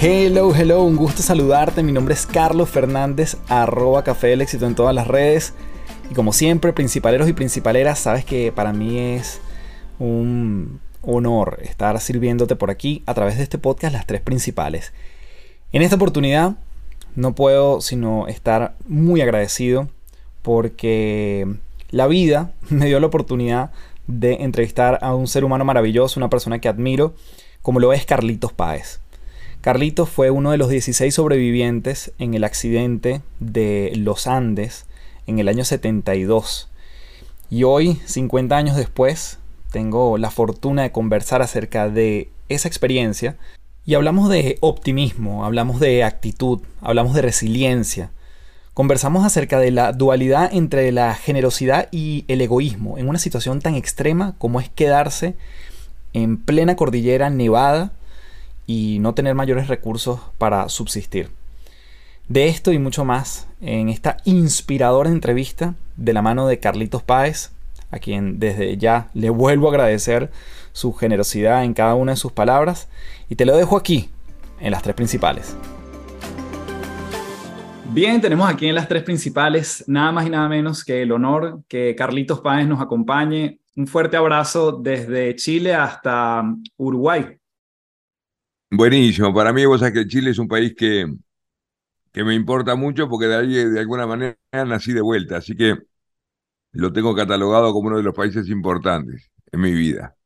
Hello, hello, un gusto saludarte. Mi nombre es Carlos Fernández, arroba Café del Éxito en todas las redes. Y como siempre, principaleros y principaleras, sabes que para mí es un honor estar sirviéndote por aquí a través de este podcast Las Tres Principales. En esta oportunidad no puedo sino estar muy agradecido porque la vida me dio la oportunidad de entrevistar a un ser humano maravilloso, una persona que admiro, como lo es Carlitos Páez. Carlitos fue uno de los 16 sobrevivientes en el accidente de los Andes en el año 72. Y hoy, 50 años después, tengo la fortuna de conversar acerca de esa experiencia y hablamos de optimismo, hablamos de actitud, hablamos de resiliencia. Conversamos acerca de la dualidad entre la generosidad y el egoísmo en una situación tan extrema como es quedarse en plena cordillera nevada y no tener mayores recursos para subsistir. De esto y mucho más en esta inspiradora entrevista de la mano de Carlitos Páez, a quien desde ya le vuelvo a agradecer su generosidad en cada una de sus palabras y te lo dejo aquí, en las tres principales. Bien, tenemos aquí en las tres principales nada más y nada menos que el honor que Carlitos Páez nos acompañe. Un fuerte abrazo desde Chile hasta Uruguay. Buenísimo. Para mí, vos sabés que Chile es un país que, que me importa mucho porque de ahí, de alguna manera, nací de vuelta. Así que lo tengo catalogado como uno de los países importantes en mi vida.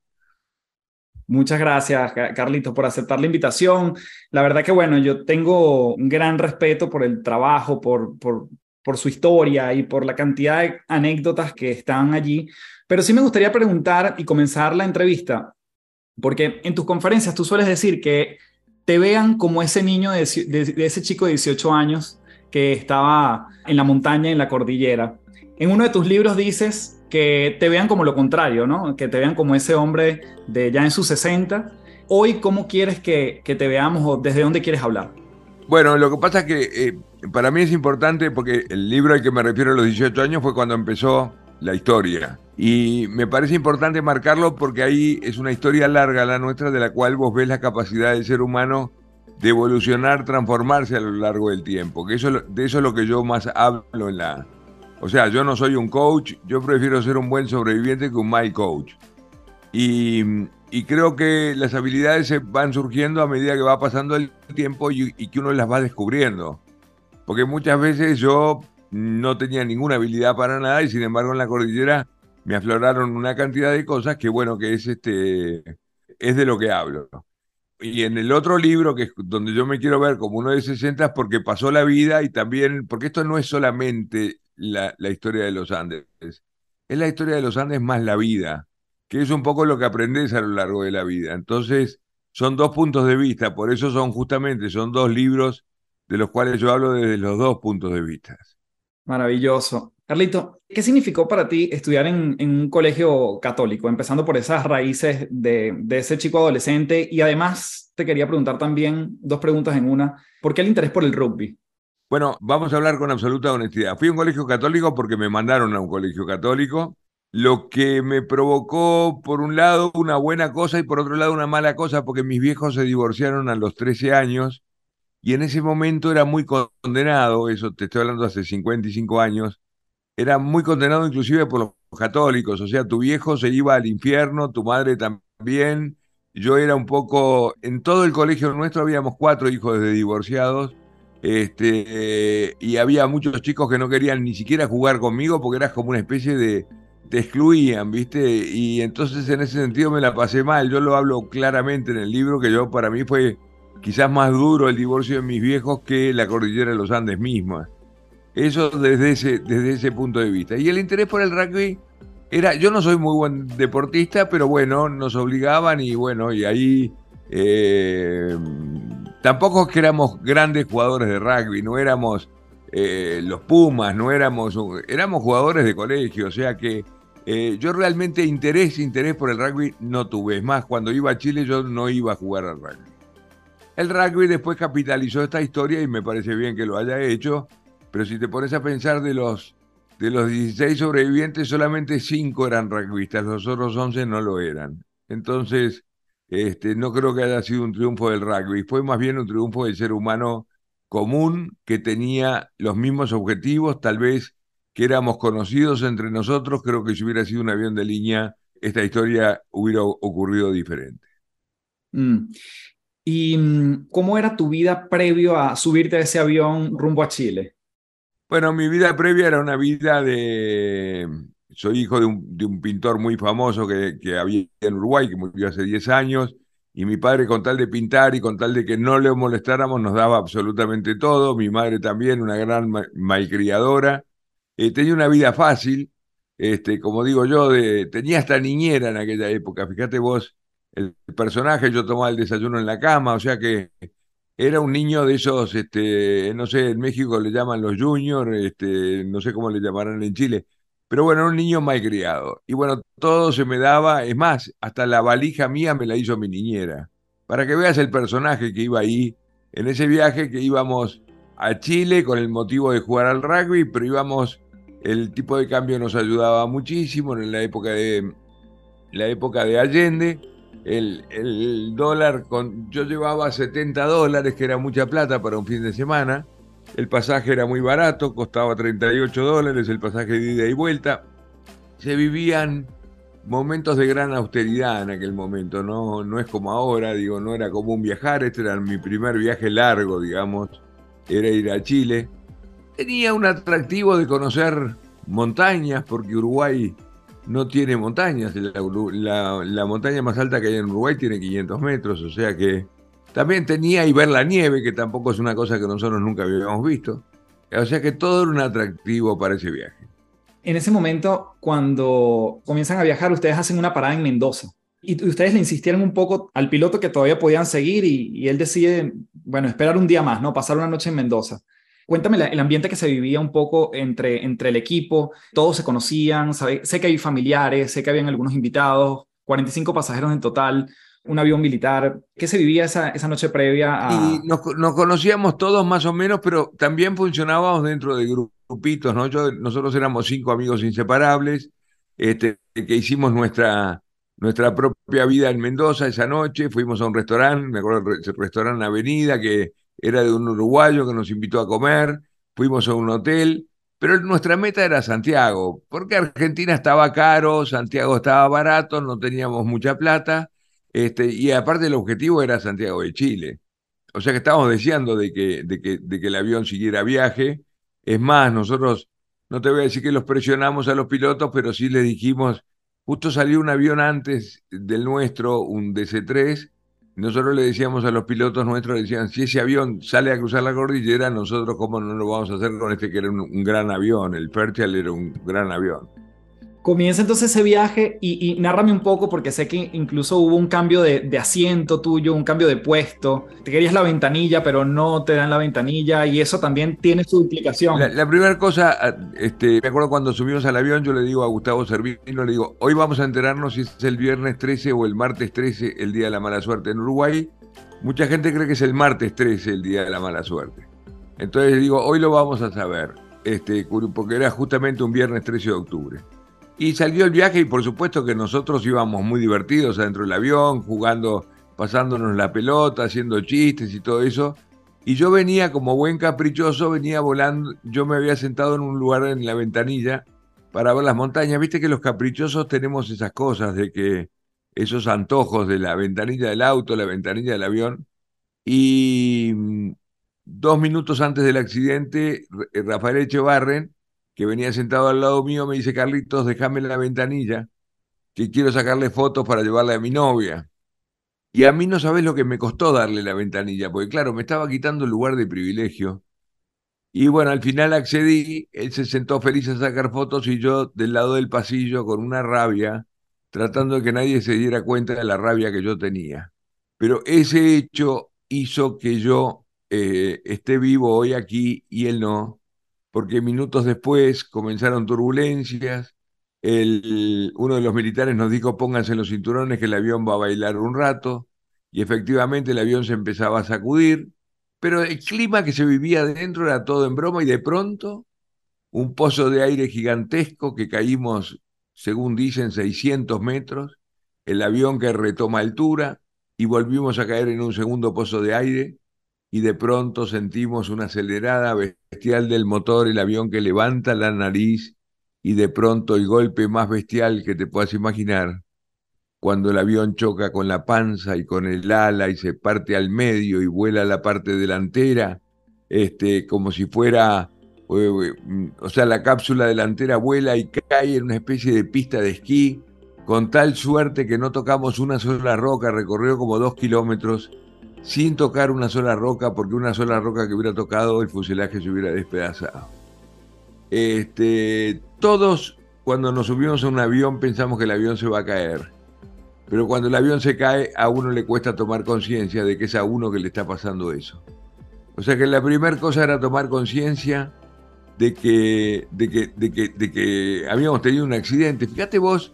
Muchas gracias, Carlitos, por aceptar la invitación. La verdad que, bueno, yo tengo un gran respeto por el trabajo, por, por, por su historia y por la cantidad de anécdotas que están allí. Pero sí me gustaría preguntar y comenzar la entrevista porque en tus conferencias tú sueles decir que te vean como ese niño de, ese chico de 18 años que estaba en la montaña, en la cordillera. En uno de tus libros dices que te vean como lo contrario, ¿no? Que te vean como ese hombre de ya en sus 60. Hoy, ¿cómo quieres que, te veamos o desde dónde quieres hablar? Bueno, lo que pasa es que eh, para mí es importante porque el libro al que me refiero a los 18 años fue cuando empezó la historia. Y me parece importante marcarlo porque ahí es una historia larga la nuestra de la cual vos ves la capacidad del ser humano de evolucionar, transformarse a lo largo del tiempo. Que eso, de eso es lo que yo más hablo en la... O sea, yo no soy un coach, yo prefiero ser un buen sobreviviente que un mal coach. Y, creo que las habilidades se van surgiendo a medida que va pasando el tiempo y, y que uno las va descubriendo. Porque muchas veces yo no tenía ninguna habilidad para nada y sin embargo en la cordillera me afloraron una cantidad de cosas que bueno, que es este es de lo que hablo. Y en el otro libro, que es donde yo me quiero ver como uno de 60, porque pasó la vida y también, porque esto no es solamente la, la historia de los Andes, es la historia de los Andes más la vida, que es un poco lo que aprendes a lo largo de la vida. Entonces, son dos puntos de vista, por eso son justamente, son dos libros de los cuales yo hablo desde los dos puntos de vista. Maravilloso. Carlito, ¿qué significó para ti estudiar en, un colegio católico, empezando por esas raíces de, de, ese chico adolescente? Y además te quería preguntar también dos preguntas en una. ¿Por qué el interés por el rugby? Bueno, vamos a hablar con absoluta honestidad. Fui a un colegio católico porque me mandaron a un colegio católico, lo que me provocó, por un lado, una buena cosa y por otro lado, una mala cosa, porque mis viejos se divorciaron a los 13 años y en ese momento era muy condenado, eso te estoy hablando hace 55 años, era muy condenado inclusive por los católicos, o sea, tu viejo se iba al infierno, tu madre también, yo era un poco, en todo el colegio nuestro habíamos cuatro hijos de divorciados, este, y había muchos chicos que no querían ni siquiera jugar conmigo porque eras como una especie de, te excluían, ¿viste? Y entonces en ese sentido me la pasé mal, yo lo hablo claramente en el libro, que yo para mí fue quizás más duro el divorcio de mis viejos que la cordillera de los Andes misma. Eso desde ese, desde ese punto de vista. Y el interés por el rugby era, yo no soy muy buen deportista, pero bueno, nos obligaban y bueno, y ahí eh, tampoco es que éramos grandes jugadores de rugby, no éramos eh, los Pumas, no éramos, éramos jugadores de colegio, o sea que eh, yo realmente interés, interés por el rugby no tuve. Es más, cuando iba a Chile yo no iba a jugar al rugby. El rugby después capitalizó esta historia y me parece bien que lo haya hecho, pero si te pones a pensar de los, de los 16 sobrevivientes, solamente 5 eran rugbyistas, los otros 11 no lo eran. Entonces, este, no creo que haya sido un triunfo del rugby, fue más bien un triunfo del ser humano común que tenía los mismos objetivos, tal vez que éramos conocidos entre nosotros, creo que si hubiera sido un avión de línea, esta historia hubiera ocurrido diferente. Mm. ¿Y mm, cómo era tu vida previo a subirte a ese avión rumbo a Chile? Bueno, mi vida previa era una vida de... Soy hijo de un, pintor muy famoso que, que, había en Uruguay, que murió hace 10 años, y mi padre con tal de pintar y con tal de que no le molestáramos nos daba absolutamente todo, mi madre también, una gran malcriadora, eh, tenía una vida fácil, este, como digo yo, de, tenía hasta niñera en aquella época, fíjate vos el personaje, yo tomaba el desayuno en la cama, o sea que era un niño de esos, este, no sé, en México le llaman los juniors, este, no sé cómo le llamarán en Chile, pero bueno, era un niño mal criado. Y bueno, todo se me daba, es más, hasta la valija mía me la hizo mi niñera. Para que veas el personaje que iba ahí, en ese viaje que íbamos a Chile con el motivo de jugar al rugby, pero íbamos, el tipo de cambio nos ayudaba muchísimo en la época de, la época de Allende el, dólar, con, yo llevaba 70 dólares, que era mucha plata para un fin de semana. El pasaje era muy barato, costaba 38 dólares el pasaje de ida y vuelta. Se vivían momentos de gran austeridad en aquel momento, no, no es como ahora, digo, no era común viajar, este era mi primer viaje largo, digamos, era ir a Chile. Tenía un atractivo de conocer montañas, porque Uruguay no tiene montañas. La, montaña más alta que hay en Uruguay tiene 500 metros, o sea que también tenía y ver la nieve, que tampoco es una cosa que nosotros nunca habíamos visto. O sea que todo era un atractivo para ese viaje. En ese momento, cuando comienzan a viajar, ustedes hacen una parada en Mendoza. Y ustedes le insistieron un poco al piloto que todavía podían seguir y, y él decide, bueno, esperar un día más, ¿no? Pasar una noche en Mendoza. Cuéntame el ambiente que se vivía un poco entre, entre el equipo, todos se conocían, sé que hay familiares, sé que habían algunos invitados, 45 pasajeros en total, un avión militar. ¿Qué se vivía esa, esa noche previa? A... Nos, conocíamos todos más o menos, pero también funcionábamos dentro de grupitos, ¿no? Yo, nosotros éramos cinco amigos inseparables, este, que hicimos nuestra, nuestra propia vida en Mendoza esa noche, fuimos a un restaurante, me acuerdo el restaurante Avenida, que era de un uruguayo que nos invitó a comer, fuimos a un hotel, pero nuestra meta era Santiago, porque Argentina estaba caro, Santiago estaba barato, no teníamos mucha plata, este, y aparte el objetivo era Santiago de Chile. O sea que estábamos deseando de que, de que, de que el avión siguiera viaje. Es más, nosotros, no te voy a decir que los presionamos a los pilotos, pero sí les dijimos, justo salió un avión antes del nuestro, un DC-3, nosotros le decíamos a los pilotos nuestros, decían, si ese avión sale a cruzar la cordillera, nosotros cómo no lo vamos a hacer con este que era un, gran avión, el Fairchild era un gran avión. Comienza entonces ese viaje y, nárrame un poco porque sé que incluso hubo un cambio de, asiento tuyo, un cambio de puesto. Te querías la ventanilla, pero no te dan la ventanilla y eso también tiene su implicación. La, primera cosa, ah, este, me acuerdo cuando subimos al avión, yo le digo a Gustavo Servino, le digo, hoy vamos a enterarnos si es el viernes 13 o el martes 13, el día de la mala suerte en Uruguay. Mucha gente cree que es el martes 13, el día de la mala suerte. Entonces digo, hoy lo vamos a saber, este, porque era justamente un viernes 13 de octubre. Y salió el viaje y por supuesto que nosotros íbamos muy divertidos adentro del avión, jugando, pasándonos la pelota, haciendo chistes y todo eso. Y yo venía como buen caprichoso, venía volando, yo me había sentado en un lugar en la ventanilla para ver las montañas. Viste que los caprichosos tenemos esas cosas de que esos antojos de la ventanilla del auto, la ventanilla del avión. Y mm, dos minutos antes del accidente, Rafael Echevarren que venía sentado al lado mío, me dice, Carlitos, déjame la ventanilla, que quiero sacarle fotos para llevarle a mi novia. Y a mí no sabes lo que me costó darle la ventanilla, porque claro, me estaba quitando el lugar de privilegio. Y bueno, al final accedí, él se sentó feliz a sacar fotos y yo del lado del pasillo con una rabia, tratando de que nadie se diera cuenta de la rabia que yo tenía. Pero ese hecho hizo que yo eh, esté vivo hoy aquí y él no, porque minutos después comenzaron turbulencias, uno de los militares nos dijo pónganse los cinturones que el avión va a bailar un rato, y efectivamente el avión se empezaba a sacudir, pero el clima que se vivía dentro era todo en broma y de pronto un pozo de aire gigantesco que caímos, según dicen, 600 metros, el avión que retoma altura y volvimos a caer en un segundo pozo de aire y de pronto sentimos una acelerada bestial del motor, el avión que levanta la nariz y de pronto el golpe más bestial que te puedas imaginar, cuando el avión choca con la panza y con el ala y se parte al medio y vuela la parte delantera, este, como si fuera, eh, o sea, la cápsula delantera vuela y cae en una especie de pista de esquí, con tal suerte que no tocamos una sola roca, recorrió como dos kilómetros sin tocar una sola roca, porque una sola roca que hubiera tocado, el fuselaje se hubiera despedazado. Este, todos, cuando nos subimos a un avión, pensamos que el avión se va a caer. Pero cuando el avión se cae, a uno le cuesta tomar conciencia de que es a uno que le está pasando eso. O sea que la primera cosa era tomar conciencia de que, de, que, de, que, de que habíamos tenido un accidente. Fíjate vos,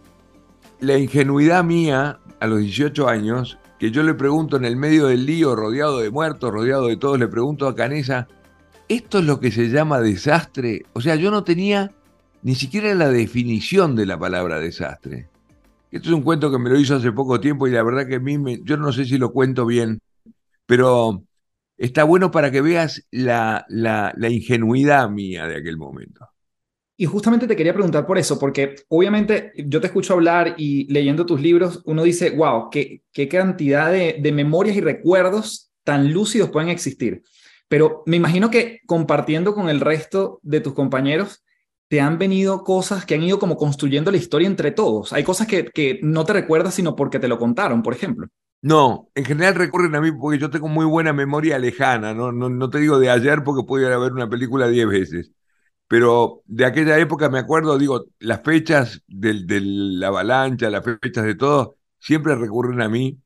la ingenuidad mía a los 18 años que yo le pregunto en el medio del lío, rodeado de muertos, rodeado de todos, le pregunto a Canesa, ¿esto es lo que se llama desastre? O sea, yo no tenía ni siquiera la definición de la palabra desastre. Esto es un cuento que me lo hizo hace poco tiempo y la verdad que a mí, me, yo no sé si lo cuento bien, pero está bueno para que veas la, la, la ingenuidad mía de aquel momento. Y justamente te quería preguntar por eso, porque obviamente yo te escucho hablar y leyendo tus libros, uno dice, wow, qué, qué cantidad de, de memorias y recuerdos tan lúcidos pueden existir. Pero me imagino que compartiendo con el resto de tus compañeros, te han venido cosas que han ido como construyendo la historia entre todos. Hay cosas que, que no te recuerdas sino porque te lo contaron, por ejemplo. No, en general recurren a mí porque yo tengo muy buena memoria lejana, no, no, no te digo de ayer porque a ver una película diez veces pero de aquella época me acuerdo, digo, las fechas de la avalancha, las fechas de todo, siempre recurren a mí,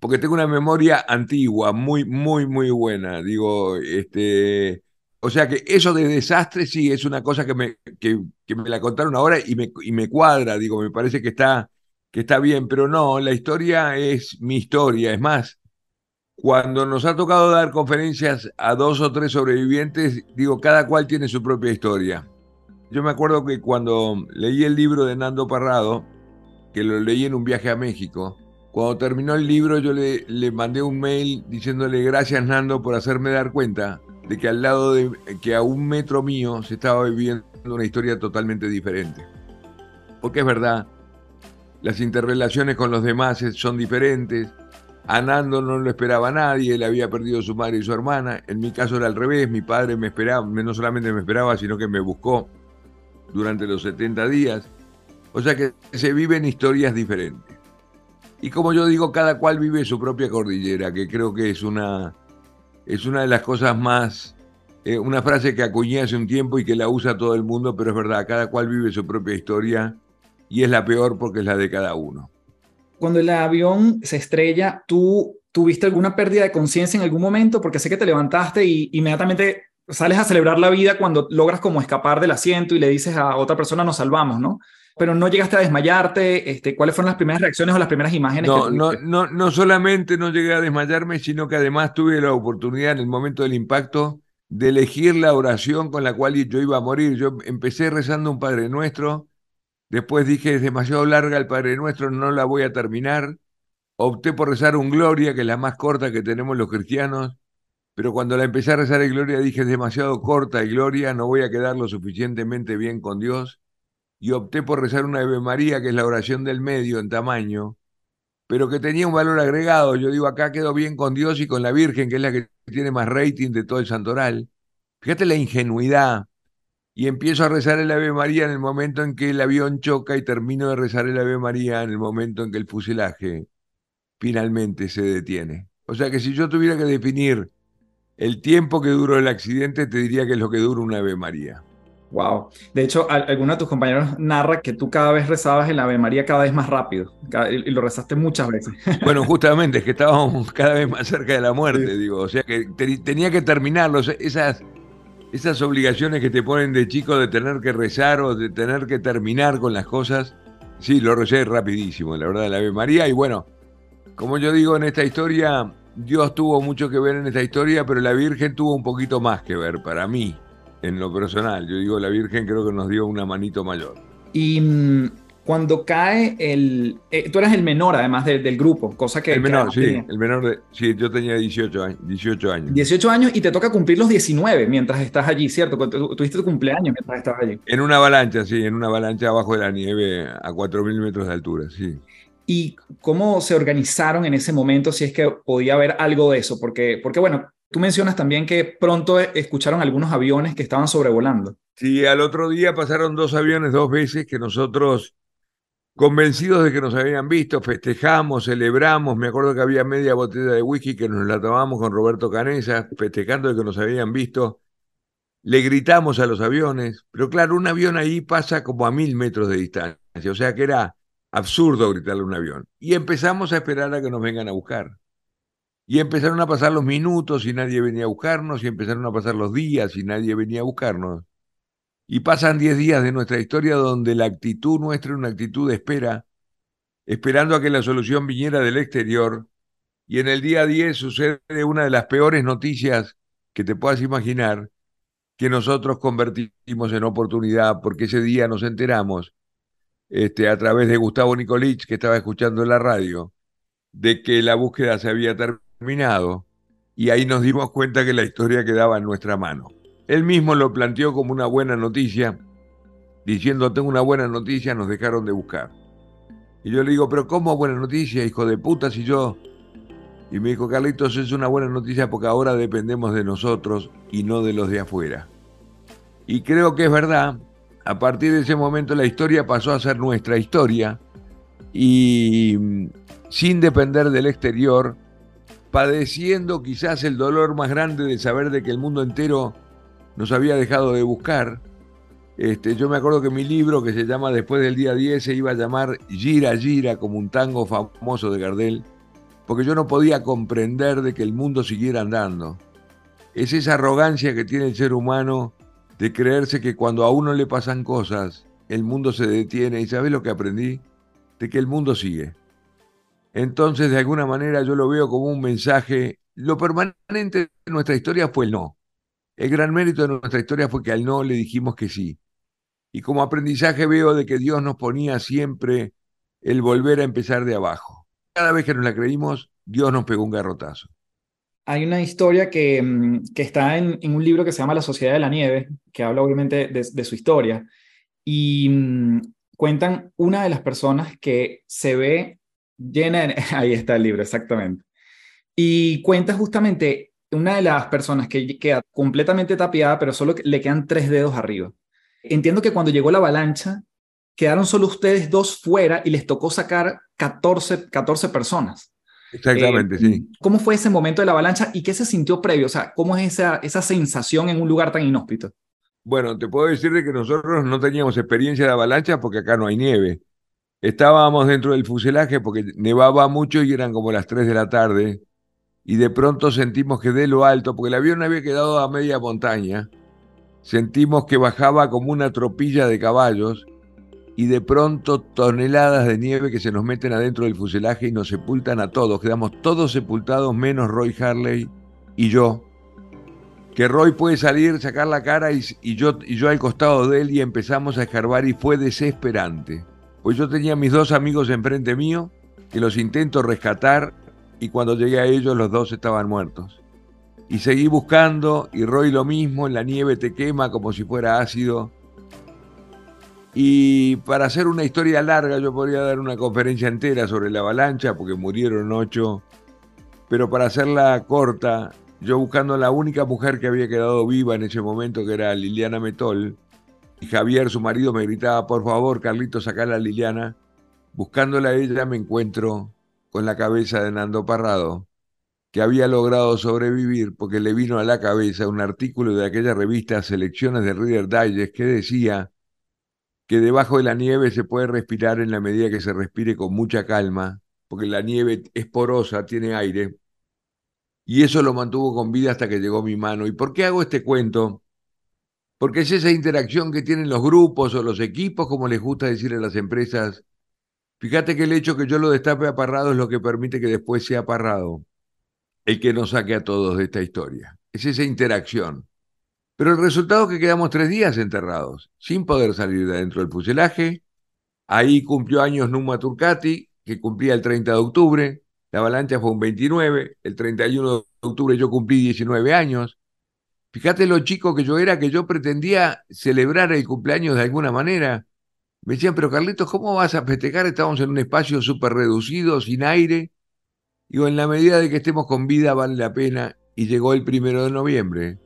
porque tengo una memoria antigua, muy, muy, muy buena. Digo, este, o sea que eso de desastre sí es una cosa que me, que, que me la contaron ahora y me, y me cuadra, digo, me parece que está, que está bien, pero no, la historia es mi historia, es más, cuando nos ha tocado dar conferencias a dos o tres sobrevivientes, digo, cada cual tiene su propia historia. Yo me acuerdo que cuando leí el libro de Nando Parrado, que lo leí en un viaje a México, cuando terminó el libro yo le, le mandé un mail diciéndole gracias Nando por hacerme dar cuenta de que al lado de que a un metro mío se estaba viviendo una historia totalmente diferente. Porque es verdad, las interrelaciones con los demás son diferentes, a Nando no lo esperaba nadie, él había perdido su madre y su hermana. En mi caso era al revés, mi padre me esperaba, no solamente me esperaba, sino que me buscó durante los 70 días. O sea que se viven historias diferentes. Y como yo digo, cada cual vive su propia cordillera, que creo que es una, es una de las cosas más, eh, una frase que acuñé hace un tiempo y que la usa todo el mundo, pero es verdad, cada cual vive su propia historia y es la peor porque es la de cada uno. Cuando el avión se estrella, ¿tú tuviste alguna pérdida de conciencia en algún momento? Porque sé que te levantaste y inmediatamente sales a celebrar la vida cuando logras como escapar del asiento y le dices a otra persona nos salvamos, ¿no? Pero no llegaste a desmayarte, este, ¿cuáles fueron las primeras reacciones o las primeras imágenes? No, no, no, no solamente no llegué a desmayarme, sino que además tuve la oportunidad en el momento del impacto de elegir la oración con la cual yo iba a morir. Yo empecé rezando un Padre Nuestro, después dije es demasiado larga el Padre Nuestro, no la voy a terminar. Opté por rezar un Gloria, que es la más corta que tenemos los cristianos, pero cuando la empecé a rezar en Gloria dije es demasiado corta y Gloria, no voy a quedar lo suficientemente bien con Dios. Y opté por rezar una Ave María, que es la oración del medio en tamaño, pero que tenía un valor agregado. Yo digo, acá quedo bien con Dios y con la Virgen, que es la que tiene más rating de todo el santoral. Fíjate la ingenuidad. Y empiezo a rezar el Ave María en el momento en que el avión choca y termino de rezar el Ave María en el momento en que el fuselaje finalmente se detiene. O sea que si yo tuviera que definir el tiempo que duró el accidente te diría que es lo que dura una Ave María. Wow. De hecho, alguno de tus compañeros narra que tú cada vez rezabas el Ave María cada vez más rápido y lo rezaste muchas veces. Bueno, justamente es que estábamos cada vez más cerca de la muerte, digo. O sea que tenía que terminarlo. Esas, esas obligaciones que te ponen de chico de tener que rezar o de tener que terminar con las cosas. Sí, lo recé rapidísimo, la verdad, el Ave María. Y bueno, como yo digo en esta historia, Dios tuvo mucho que ver en esta historia, pero la Virgen tuvo un poquito más que ver para mí, en lo personal. Yo digo, la Virgen creo que nos dio una manito mayor. Y mm, cuando cae el... Eh, tú eras el menor además del grupo, cosa que... El menor, sí, el menor de... Sí, yo tenía 18 años, 18 años. 18 años y te toca cumplir los 19 mientras estás allí, ¿cierto? Tuviste tu cumpleaños mientras estabas allí. En una avalancha, sí, en una avalancha abajo de la nieve a 4.000 metros de altura, sí y cómo se organizaron en ese momento, si es que podía haber algo de eso, porque, porque bueno, tú mencionas también que pronto escucharon algunos aviones que estaban sobrevolando. Sí, al otro día pasaron dos aviones dos veces que nosotros, convencidos de que nos habían visto, festejamos, celebramos, me acuerdo que había media botella de whisky que nos la tomamos con Roberto Canesa, festejando de que nos habían visto. Le gritamos a los aviones, pero claro, un avión ahí pasa como a mil metros de distancia, o sea que era absurdo gritarle a un avión. Y empezamos a esperar a que nos vengan a buscar. Y empezaron a pasar los minutos y nadie venía a buscarnos, y empezaron a pasar los días y nadie venía a buscarnos. Y pasan 10 días de nuestra historia donde la actitud nuestra es una actitud de espera, esperando a que la solución viniera del exterior. Y en el día 10 sucede una de las peores noticias que te puedas imaginar, que nosotros convertimos en oportunidad, porque ese día nos enteramos este, a través de Gustavo Nicolich, que estaba escuchando en la radio, de que la búsqueda se había terminado y ahí nos dimos cuenta que la historia quedaba en nuestra mano. Él mismo lo planteó como una buena noticia, diciendo, tengo una buena noticia, nos dejaron de buscar. Y yo le digo, pero ¿cómo buena noticia, hijo de puta, si yo... Y me dijo, Carlitos, es una buena noticia porque ahora dependemos de nosotros y no de los de afuera. Y creo que es verdad, a partir de ese momento la historia pasó a ser nuestra historia y mm, sin depender del exterior, padeciendo quizás el dolor más grande de saber de que el mundo entero nos había dejado de buscar. Este, yo me acuerdo que mi libro, que se llama Después del día 10, se iba a llamar Gira Gira, como un tango famoso de Gardel, porque yo no podía comprender de que el mundo siguiera andando. Es esa arrogancia que tiene el ser humano de creerse que cuando a uno le pasan cosas, el mundo se detiene. ¿Y sabes lo que aprendí? De que el mundo sigue. Entonces, de alguna manera, yo lo veo como un mensaje. Lo permanente de nuestra historia fue el no. El gran mérito de nuestra historia fue que al no le dijimos que sí. Y como aprendizaje veo de que Dios nos ponía siempre el volver a empezar de abajo. Cada vez que nos la creímos, Dios nos pegó un garrotazo hay una historia que, mm, que está en, un libro que se llama La Sociedad de la Nieve, que habla obviamente de, su historia, y mm, cuentan una de las personas que se ve llena, de, ahí está el libro, exactamente, y cuenta justamente una de las personas que queda completamente tapiada, pero solo le quedan tres dedos arriba. Entiendo que cuando llegó la avalancha, quedaron solo ustedes dos fuera y les tocó sacar 14, 14 personas. Exactamente, sí. Eh, ¿Cómo fue ese momento de la avalancha y qué se sintió previo? O sea, ¿cómo es esa, esa sensación en un lugar tan inhóspito? Bueno, te puedo decir de que nosotros no teníamos experiencia de avalancha porque acá no hay nieve. Estábamos dentro del fuselaje porque nevaba mucho y eran como las 3 de la tarde. Y de pronto sentimos que de lo alto, porque el avión había quedado a media montaña, sentimos que bajaba como una tropilla de caballos y de pronto toneladas de nieve que se nos meten adentro del fuselaje y nos sepultan a todos. Quedamos todos sepultados menos Roy Harley y yo. Que Roy puede salir, sacar la cara y, yo, y yo al costado de él y empezamos a escarbar y fue desesperante. Pues yo tenía mis dos amigos enfrente mío que los intento rescatar y cuando llegué a ellos los dos estaban muertos. Y seguí buscando y Roy lo mismo, la nieve te quema como si fuera ácido. Y para hacer una historia larga yo podría dar una conferencia entera sobre la avalancha porque murieron ocho. Pero para hacerla corta, yo buscando la única mujer que había quedado viva en ese momento, que era Liliana Metol, y Javier, su marido, me gritaba, por favor, Carlito, sacala a Liliana. Buscándola a ella me encuentro con la cabeza de Nando Parrado, que había logrado sobrevivir porque le vino a la cabeza un artículo de aquella revista Selecciones de Reader Digest que decía que debajo de la nieve se puede respirar en la medida que se respire con mucha calma, porque la nieve es porosa, tiene aire, y eso lo mantuvo con vida hasta que llegó mi mano. ¿Y por qué hago este cuento? Porque es esa interacción que tienen los grupos o los equipos, como les gusta decir a las empresas, Fíjate que el hecho que yo lo destape aparrado es lo que permite que después sea aparrado el que nos saque a todos de esta historia. Es esa interacción. Pero el resultado es que quedamos tres días enterrados, sin poder salir de dentro del fuselaje. Ahí cumplió años Numa Turcati, que cumplía el 30 de octubre. La avalancha fue un 29. El 31 de octubre yo cumplí 19 años. Fíjate lo chico que yo era, que yo pretendía celebrar el cumpleaños de alguna manera. Me decían, pero Carlitos, ¿cómo vas a festejar? Estamos en un espacio súper reducido, sin aire. Digo, en la medida de que estemos con vida vale la pena. Y llegó el primero de noviembre,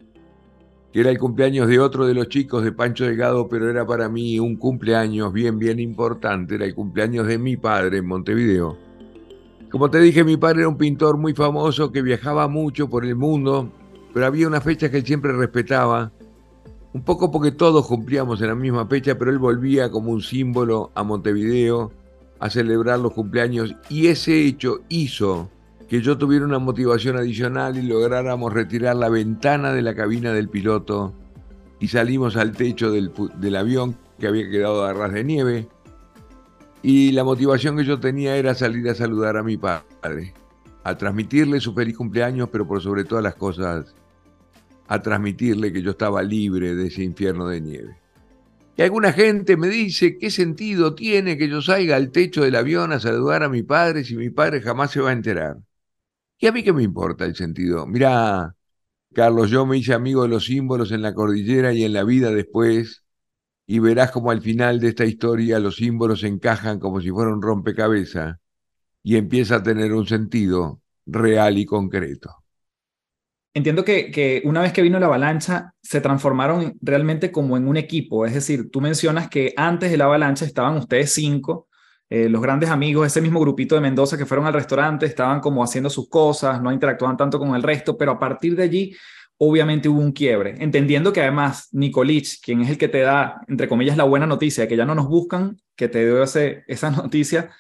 que era el cumpleaños de otro de los chicos de Pancho Delgado, pero era para mí un cumpleaños bien, bien importante. Era el cumpleaños de mi padre en Montevideo. Como te dije, mi padre era un pintor muy famoso que viajaba mucho por el mundo, pero había una fecha que él siempre respetaba un poco porque todos cumplíamos en la misma fecha, pero él volvía como un símbolo a Montevideo a celebrar los cumpleaños y ese hecho hizo que yo tuviera una motivación adicional y lográramos retirar la ventana de la cabina del piloto y salimos al techo del, avión que había quedado a ras de nieve. Y la motivación que yo tenía era salir a saludar a mi padre, a transmitirle su feliz cumpleaños, pero por sobre todas las cosas a transmitirle que yo estaba libre de ese infierno de nieve. Y alguna gente me dice, ¿qué sentido tiene que yo salga al techo del avión a saludar a mi padre si mi padre jamás se va a enterar? ¿Y a mí qué me importa el sentido? Mirá, Carlos, yo me hice amigo de los símbolos en la cordillera y en la vida después, y verás como al final de esta historia los símbolos encajan como si fuera un rompecabezas y empieza a tener un sentido real y concreto entiendo que, una vez que vino la avalancha, se transformaron realmente como en un equipo. Es decir, tú mencionas que antes de la avalancha estaban ustedes cinco, eh, los grandes amigos, ese mismo grupito de Mendoza que fueron al restaurante, estaban como haciendo sus cosas, no interactuaban tanto con el resto, pero a partir de allí, obviamente hubo un quiebre. Entendiendo que además Nicolich, quien es el que te da, entre comillas, la buena noticia, que ya no nos buscan, que te dio esa noticia,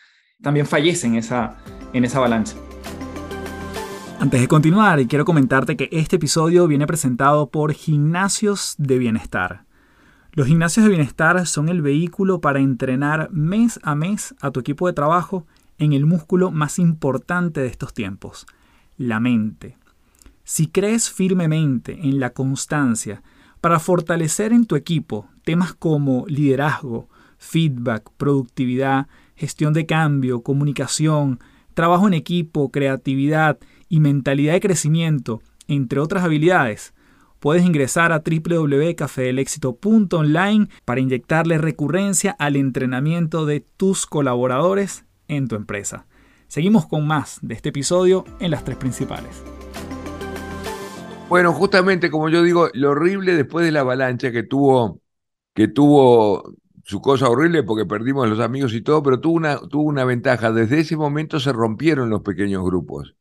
también fallece en esa, en esa avalancha. Antes de continuar, quiero comentarte que este episodio viene presentado por Gimnasios de Bienestar. Los gimnasios de bienestar son el vehículo para entrenar mes a mes a tu equipo de trabajo en el músculo más importante de estos tiempos, la mente. Si crees firmemente en la constancia para fortalecer en tu equipo temas como liderazgo, feedback, productividad, gestión de cambio, comunicación, trabajo en equipo, creatividad y mentalidad de crecimiento, entre otras habilidades, puedes ingresar a www.cafedelexito.online para inyectarle recurrencia al entrenamiento de tus colaboradores en tu empresa. Seguimos con más de este episodio en las tres principales. Bueno, justamente como yo digo, lo horrible después de la avalancha que tuvo, que tuvo su cosa horrible porque perdimos los amigos y todo, pero tuvo una, tuvo una ventaja. Desde ese momento se rompieron los pequeños grupos.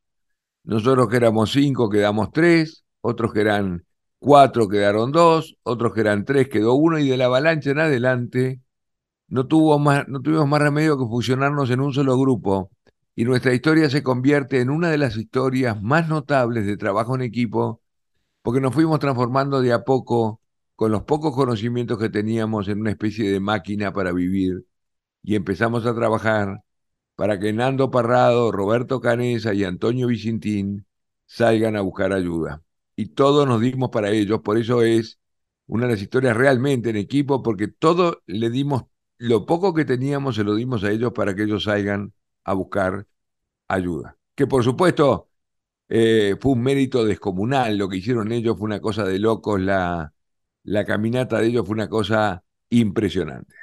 Nosotros que éramos cinco quedamos tres, otros que eran cuatro quedaron dos, otros que eran tres quedó uno y de la avalancha en adelante no, tuvo más, no tuvimos más remedio que fusionarnos en un solo grupo y nuestra historia se convierte en una de las historias más notables de trabajo en equipo porque nos fuimos transformando de a poco con los pocos conocimientos que teníamos en una especie de máquina para vivir y empezamos a trabajar para que Nando Parrado, Roberto Canesa y Antonio Vicentín salgan a buscar ayuda. Y todos nos dimos para ellos, por eso es una de las historias realmente en equipo, porque todo le dimos, lo poco que teníamos se lo dimos a ellos para que ellos salgan a buscar ayuda. Que por supuesto eh, fue un mérito descomunal, lo que hicieron ellos fue una cosa de locos, la, la caminata de ellos fue una cosa impresionante.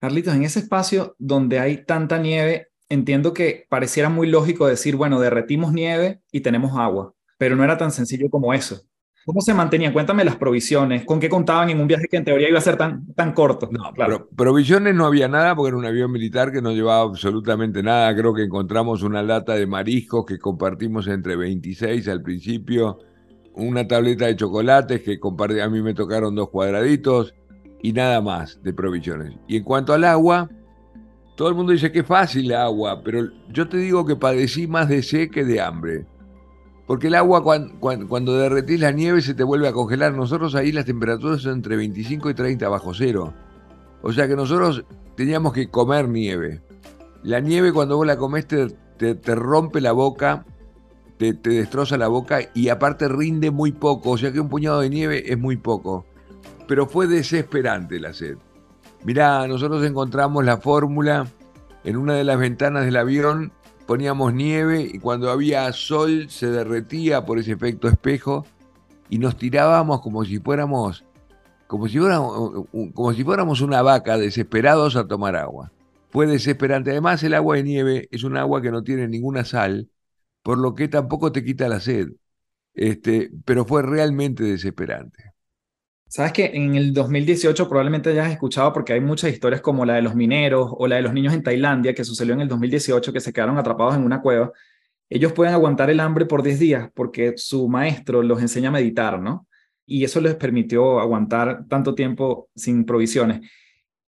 Carlitos, en ese espacio donde hay tanta nieve, entiendo que pareciera muy lógico decir, bueno, derretimos nieve y tenemos agua, pero no era tan sencillo como eso. ¿Cómo se mantenían? Cuéntame las provisiones. ¿Con qué contaban en un viaje que en teoría iba a ser tan, tan corto? No, claro. provisiones no había nada porque era un avión militar que no llevaba absolutamente nada. Creo que encontramos una lata de mariscos que compartimos entre 26 al principio, una tableta de chocolates que a mí me tocaron dos cuadraditos y nada más de provisiones. Y en cuanto al agua, todo el mundo dice que es fácil el agua, pero yo te digo que padecí más de sed que de hambre. Porque el agua cuando, derretís la nieve se te vuelve a congelar. Nosotros ahí las temperaturas son entre 25 y 30 bajo cero. O sea que nosotros teníamos que comer nieve. La nieve cuando vos la comés te, te, rompe la boca, te, te, destroza la boca y aparte rinde muy poco. O sea que un puñado de nieve es muy poco. Pero fue desesperante la sed. Mirá, nosotros encontramos la fórmula en una de las ventanas del avión poníamos nieve y cuando había sol se derretía por ese efecto espejo y nos tirábamos como si fuéramos como si fuéramos, como si fuéramos una vaca desesperados a tomar agua. Fue desesperante. Además, el agua de nieve es un agua que no tiene ninguna sal, por lo que tampoco te quita la sed. Este, pero fue realmente desesperante. Sabes que en el 2018 probablemente hayas escuchado porque hay muchas historias como la de los mineros o la de los niños en Tailandia que sucedió en el 2018 que se quedaron atrapados en una cueva. Ellos pueden aguantar el hambre por 10 días porque su maestro los enseña a meditar, ¿no? Y eso les permitió aguantar tanto tiempo sin provisiones.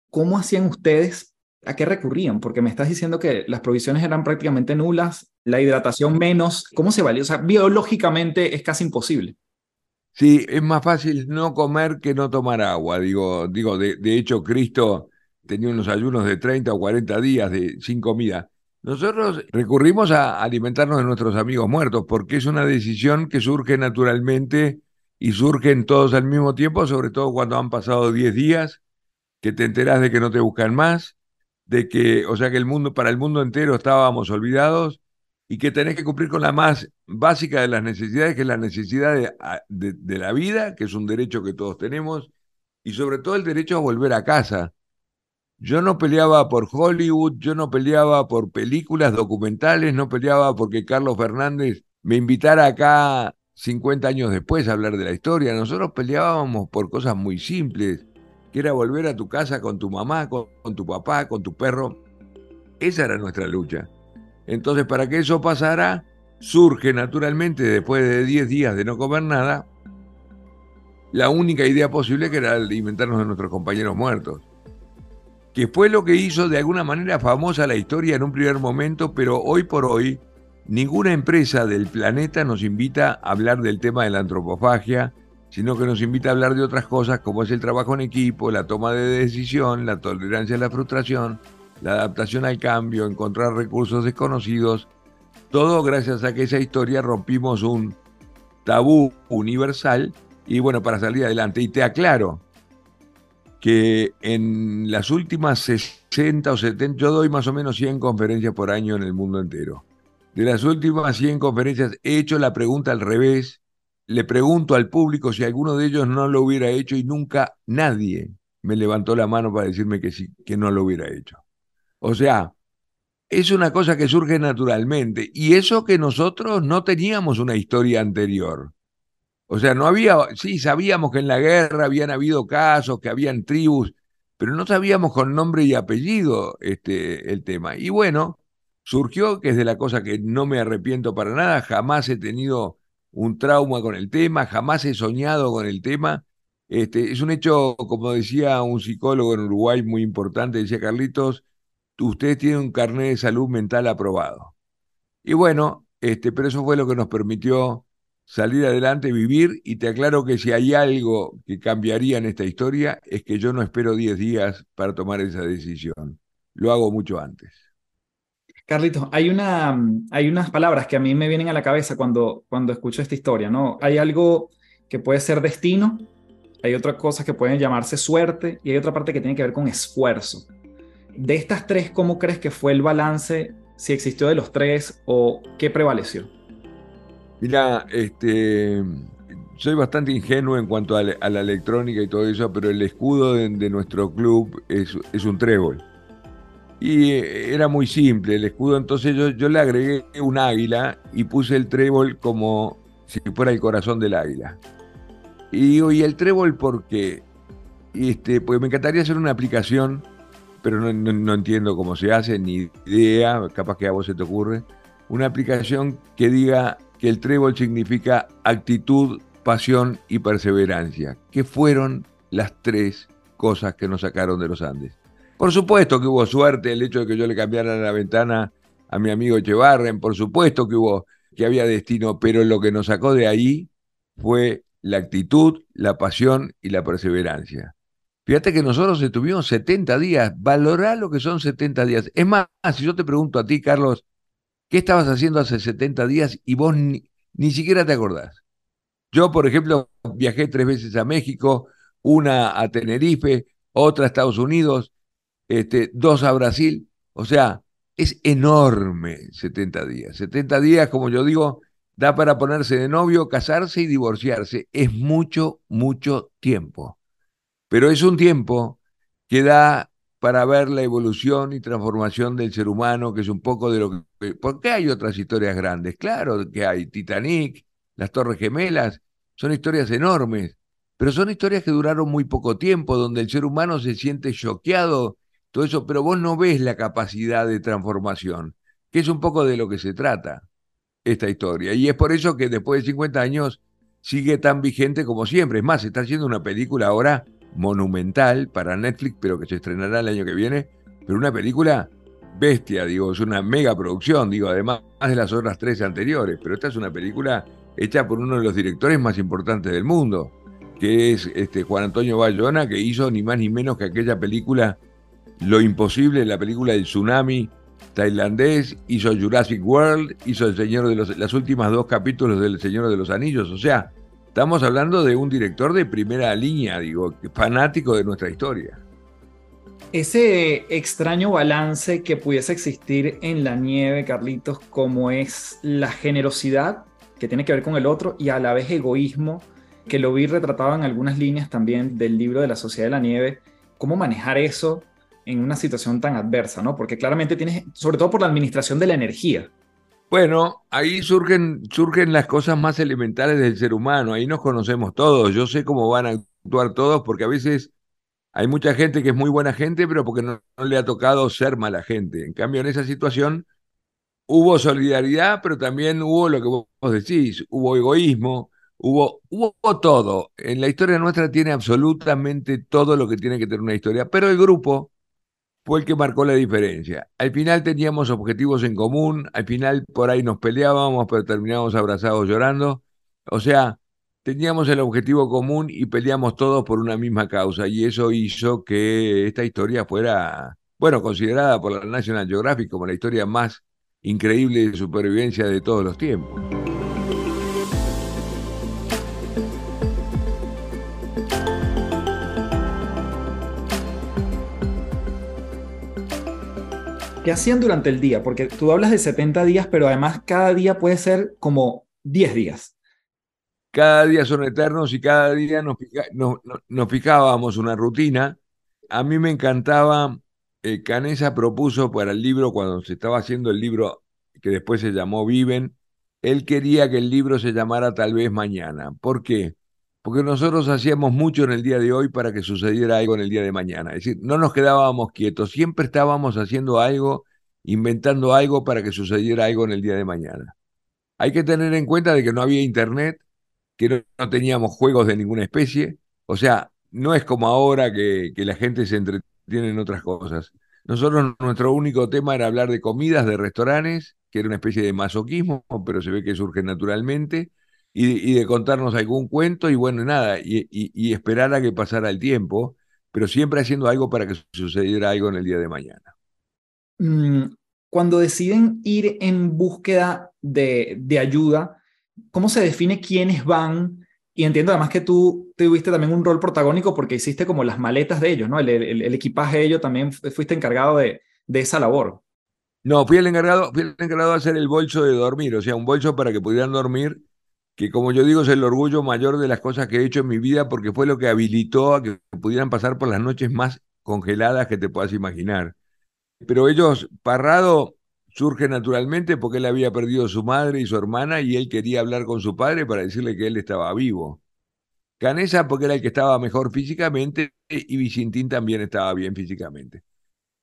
¿Cómo hacían ustedes? ¿A qué recurrían? Porque me estás diciendo que las provisiones eran prácticamente nulas, la hidratación menos. ¿Cómo se valía? O sea, biológicamente es casi imposible. Sí, es más fácil no comer que no tomar agua. Digo, digo de, hecho, Cristo tenía unos ayunos de 30 o 40 días de, sin comida. Nosotros recurrimos a alimentarnos de nuestros amigos muertos porque es una decisión que surge naturalmente y surgen todos al mismo tiempo, sobre todo cuando han pasado 10 días, que te enteras de que no te buscan más, de que, o sea que el mundo, para el mundo entero estábamos olvidados y que tenés que cumplir con la más básica de las necesidades, que es la necesidad de, la vida, que es un derecho que todos tenemos, y sobre todo el derecho a volver a casa. Yo no peleaba por Hollywood, yo no peleaba por películas documentales, no peleaba porque Carlos Fernández me invitara acá 50 años después a hablar de la historia. Nosotros peleábamos por cosas muy simples, que era volver a tu casa con tu mamá, con tu papá, con tu perro. Esa era nuestra lucha. Entonces, para que eso pasara, surge naturalmente, después de 10 días de no comer nada, la única idea posible que era alimentarnos de nuestros compañeros muertos. Que fue lo que hizo de alguna manera famosa la historia en un primer momento, pero hoy por hoy ninguna empresa del planeta nos invita a hablar del tema de la antropofagia, sino que nos invita a hablar de otras cosas como es el trabajo en equipo, la toma de decisión, la tolerancia a la frustración, la adaptación al cambio, encontrar recursos desconocidos, todo gracias a que esa historia rompimos un tabú universal y bueno, para salir adelante. Y te aclaro que en las últimas 60 o 70, yo doy más o menos 100 conferencias por año en el mundo entero. De las últimas 100 conferencias he hecho la pregunta al revés, le pregunto al público si alguno de ellos no lo hubiera hecho y nunca nadie me levantó la mano para decirme que sí, que no lo hubiera hecho. O sea, es una cosa que surge naturalmente. Y eso que nosotros no teníamos una historia anterior. O sea, no había, sí, sabíamos que en la guerra habían habido casos, que habían tribus, pero no sabíamos con nombre y apellido este, el tema. Y bueno, surgió, que es de la cosa que no me arrepiento para nada, jamás he tenido un trauma con el tema, jamás he soñado con el tema, Este, es un hecho, como decía un psicólogo en Uruguay muy importante, decía Carlitos, ustedes tienen un carnet de salud mental aprobado. Y bueno, este, pero eso fue lo que nos permitió salir adelante, vivir, y te aclaro que si hay algo que cambiaría en esta historia, es que yo no espero 10 días para tomar esa decisión. Lo hago mucho antes. Carlitos, hay, una, hay unas palabras que a mí me vienen a la cabeza cuando, cuando escucho esta historia, ¿no? Hay algo que puede ser destino, hay otras cosas que pueden llamarse suerte y hay otra parte que tiene que ver con esfuerzo. De estas tres, ¿cómo crees que fue el balance? Si existió de los tres o qué prevaleció? Mira, este, soy bastante ingenuo en cuanto a, la electrónica y todo eso, pero el escudo de, nuestro club es, es, un trébol. Y era muy simple el escudo, entonces yo, yo le agregué un águila y puse el trébol como si fuera el corazón del águila. Y digo, ¿y el trébol por qué? Este, pues me encantaría hacer una aplicación, pero no, entiendo cómo se hace, ni idea, capaz que a vos se te ocurre. Una aplicación que diga que el trébol significa actitud, pasión y perseverancia, que fueron las tres cosas que nos sacaron de los Andes. Por supuesto que hubo suerte el hecho de que yo le cambiara la ventana a mi amigo Echevarren, por supuesto que hubo que había destino, pero lo que nos sacó de ahí fue la actitud, la pasión y la perseverancia. Fíjate que nosotros estuvimos 70 días, valorá lo que son 70 días. Es más, si yo te pregunto a ti, Carlos, ¿qué estabas haciendo hace 70 días y vos ni, siquiera te acordás? Yo, por ejemplo, viajé tres veces a México, una a Tenerife, otra a Estados Unidos, este, dos a Brasil. O sea, es enorme 70 días. 70 días, como yo digo, da para ponerse de novio, casarse y divorciarse. Es mucho, mucho tiempo. Pero es un tiempo que da para ver la evolución y transformación del ser humano, que es un poco de lo que... ¿Por qué hay otras historias grandes? Claro que hay Titanic, las Torres Gemelas, son historias enormes, pero son historias que duraron muy poco tiempo, donde el ser humano se siente choqueado, todo eso, pero vos no ves la capacidad de transformación, que es un poco de lo que se trata esta historia. Y es por eso que después de 50 años sigue tan vigente como siempre. Es más, se está haciendo una película ahora monumental para Netflix, pero que se estrenará el año que viene. Pero una película bestia, digo, es una mega producción, digo, además de las otras tres anteriores. Pero esta es una película hecha por uno de los directores más importantes del mundo, que es este Juan Antonio Bayona, que hizo ni más ni menos que aquella película Lo Imposible, la película del tsunami tailandés, hizo Jurassic World, hizo El Señor de los, las últimas dos capítulos del Señor de los Anillos. O sea, estamos hablando de un director de primera línea, digo, fanático de nuestra historia. Ese extraño balance que pudiese existir en la nieve, Carlitos, como es la generosidad que tiene que ver con el otro y a la vez egoísmo, que lo vi retratado en algunas líneas también del libro de la Sociedad de la Nieve, cómo manejar eso en una situación tan adversa, ¿no? Porque claramente tienes, sobre todo por la administración de la energía. Bueno, ahí surgen, surgen las cosas más elementales del ser humano, ahí nos conocemos todos, yo sé cómo van a actuar todos, porque a veces hay mucha gente que es muy buena gente, pero porque no, le ha tocado ser mala gente. En cambio, en esa situación hubo solidaridad, pero también hubo lo que vos decís, hubo egoísmo, hubo, hubo todo. En la historia nuestra tiene absolutamente todo lo que tiene que tener una historia, pero el grupo fue el que marcó la diferencia. Al final teníamos objetivos en común, al final por ahí nos peleábamos, pero terminábamos abrazados llorando. O sea, teníamos el objetivo común y peleamos todos por una misma causa y eso hizo que esta historia fuera, bueno, considerada por la National Geographic como la historia más increíble de supervivencia de todos los tiempos. ¿Qué hacían durante el día? Porque tú hablas de 70 días, pero además cada día puede ser como 10 días. Cada día son eternos y cada día nos, fijábamos una rutina. A mí me encantaba, eh, Canesa propuso para el libro, cuando se estaba haciendo el libro que después se llamó Viven, él quería que el libro se llamara Tal vez mañana. ¿Por qué? Porque nosotros hacíamos mucho en el día de hoy para que sucediera algo en el día de mañana. Es decir, no nos quedábamos quietos, siempre estábamos haciendo algo, inventando algo para que sucediera algo en el día de mañana. Hay que tener en cuenta de que no había internet, que no, teníamos juegos de ninguna especie, O sea, no es como ahora que, que la gente se entretiene en otras cosas. Nosotros, nuestro único tema era hablar de comidas, de restaurantes, que era una especie de masoquismo, pero se ve que surge naturalmente, y, de contarnos algún cuento, y bueno, nada, y, esperar a que pasara el tiempo, pero siempre haciendo algo para que sucediera algo en el día de mañana. Mm, cuando deciden ir en búsqueda de, de ayuda, ¿cómo se define quiénes van? Y entiendo además que tú tuviste también un rol protagónico porque hiciste como las maletas de ellos, ¿no? El, el, equipaje de ellos también fuiste encargado de, de, esa labor. No, fui el, encargado, fui el encargado de hacer el bolso de dormir, o sea, un bolso para que pudieran dormir, que como yo digo es el orgullo mayor de las cosas que he hecho en mi vida porque fue lo que habilitó a que pudieran pasar por las noches más congeladas que te puedas imaginar. Pero ellos, Parrado, surge naturalmente porque él había perdido a su madre y su hermana y él quería hablar con su padre para decirle que él estaba vivo. Canesa porque era el que estaba mejor físicamente y Vicentín también estaba bien físicamente.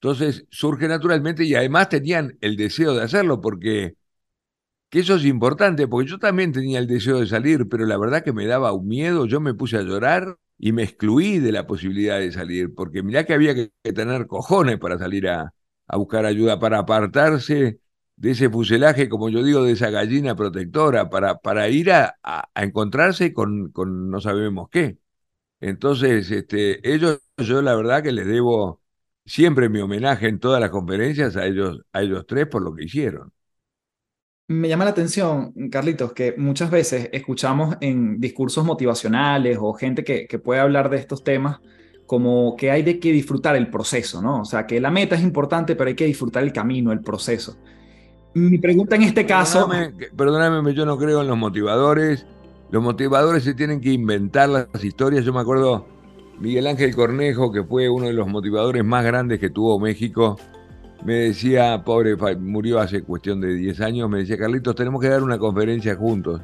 Entonces surge naturalmente y además tenían el deseo de hacerlo porque que eso es importante porque yo también tenía el deseo de salir, pero la verdad que me daba un miedo, yo me puse a llorar y me excluí de la posibilidad de salir porque mirá que había que tener cojones para salir a, a buscar ayuda para apartarse de ese fuselaje, como yo digo, de esa gallina protectora, para, para ir a, encontrarse con, con, no sabemos qué. Entonces, este, ellos, yo la verdad que les debo siempre mi homenaje en todas las conferencias a ellos, a ellos tres por lo que hicieron. Me llama la atención, Carlitos, que muchas veces escuchamos en discursos motivacionales o gente que, puede hablar de estos temas, como que hay de que disfrutar el proceso, ¿no? O sea, que la meta es importante, pero hay que disfrutar el camino, el proceso. Mi pregunta en este caso... Perdóname, yo no creo en los motivadores. Los motivadores se tienen que inventar las historias. Yo me acuerdo Miguel Ángel Cornejo, que fue uno de los motivadores más grandes que tuvo México, me decía, pobre, murió hace cuestión de 10 años, me decía, Carlitos, tenemos que dar una conferencia juntos.